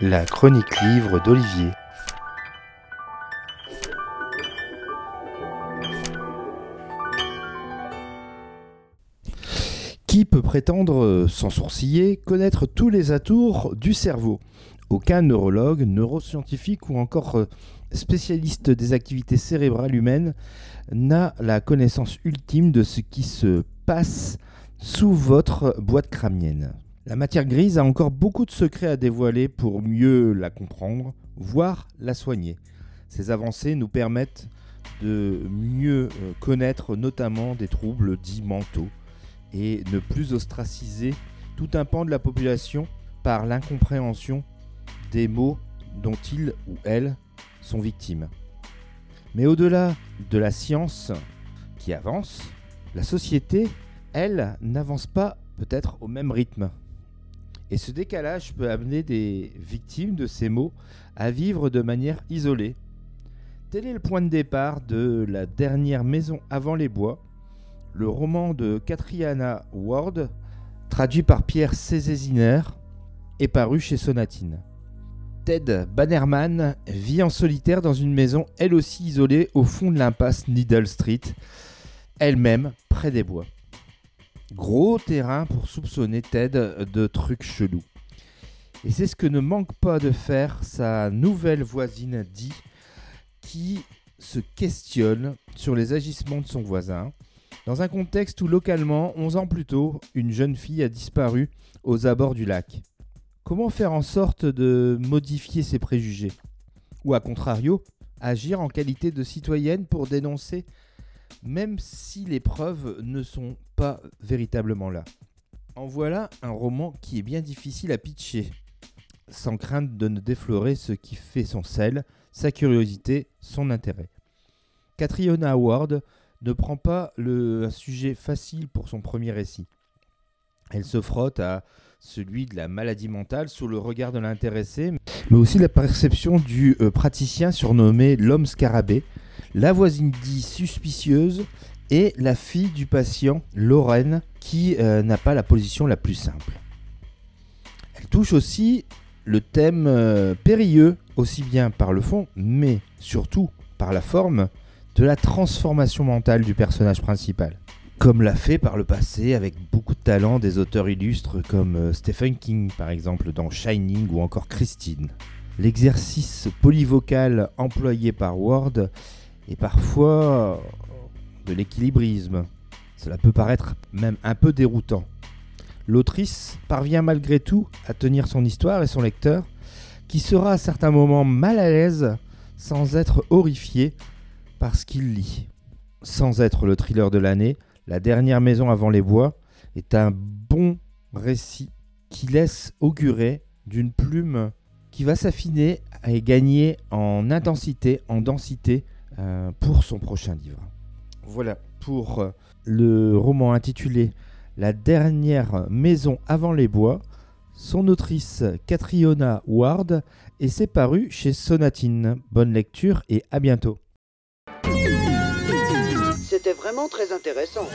La chronique livre d'Olivier. Qui peut prétendre, sans sourciller, connaître tous les atours du cerveau? Aucun neurologue, neuroscientifique ou encore euh, spécialiste des activités cérébrales humaines n'a la connaissance ultime de ce qui se passe sous votre boîte crânienne. La matière grise a encore beaucoup de secrets à dévoiler pour mieux la comprendre, voire la soigner. Ces avancées nous permettent de mieux euh, connaître notamment des troubles dits mentaux et ne plus ostraciser tout un pan de la population par l'incompréhension des mots dont ils ou elles sont victimes. Mais au-delà de la science qui avance, la société, elle, n'avance pas peut-être au même rythme. Et ce décalage peut amener des victimes de ces mots à vivre de manière isolée. Tel est le point de départ de La dernière maison avant les bois, le roman de Katriana Ward, traduit par Pierre Cézéziner et paru chez Sonatine. Ted Bannerman vit en solitaire dans une maison, elle aussi isolée au fond de l'impasse Needle Street, elle-même près des bois. Gros terrain pour soupçonner Ted de trucs chelous. Et c'est ce que ne manque pas de faire sa nouvelle voisine Dee, qui se questionne sur les agissements de son voisin, dans un contexte où localement, 11 ans plus tôt, une jeune fille a disparu aux abords du lac. Comment faire en sorte de modifier ses préjugés? Ou à contrario, agir en qualité de citoyenne pour dénoncer, même si les preuves ne sont pas véritablement là. En voilà un roman qui est bien difficile à pitcher, sans crainte de ne déflorer ce qui fait son sel, sa curiosité, son intérêt. Catriona Howard ne prend pas le, un sujet facile pour son premier récit. Elle se frotte à celui de la maladie mentale sous le regard de l'intéressé, mais aussi la perception du euh, praticien surnommé l'homme scarabée, la voisine dit suspicieuse et la fille du patient, Lorraine, qui euh, n'a pas la position la plus simple. Elle touche aussi le thème euh, périlleux, aussi bien par le fond, mais surtout par la forme, de la transformation mentale du personnage principal comme l'a fait par le passé avec beaucoup de talent des auteurs illustres comme euh, Stephen King par exemple dans Shining ou encore Christine. L'exercice polyvocal employé par Ward est parfois de l'équilibrisme. Cela peut paraître même un peu déroutant. L'autrice parvient malgré tout à tenir son histoire et son lecteur, qui sera à certains moments mal à l'aise sans être horrifié par ce qu'il lit. Sans être le thriller de l'année, la dernière maison avant les bois est un bon récit qui laisse augurer d'une plume qui va s'affiner et gagner en intensité, en densité euh, pour son prochain livre. Voilà pour euh, le roman intitulé La dernière maison avant les bois. Son autrice Catriona Ward et c'est paru chez Sonatine. Bonne lecture et à bientôt. C'était vraiment très intéressant.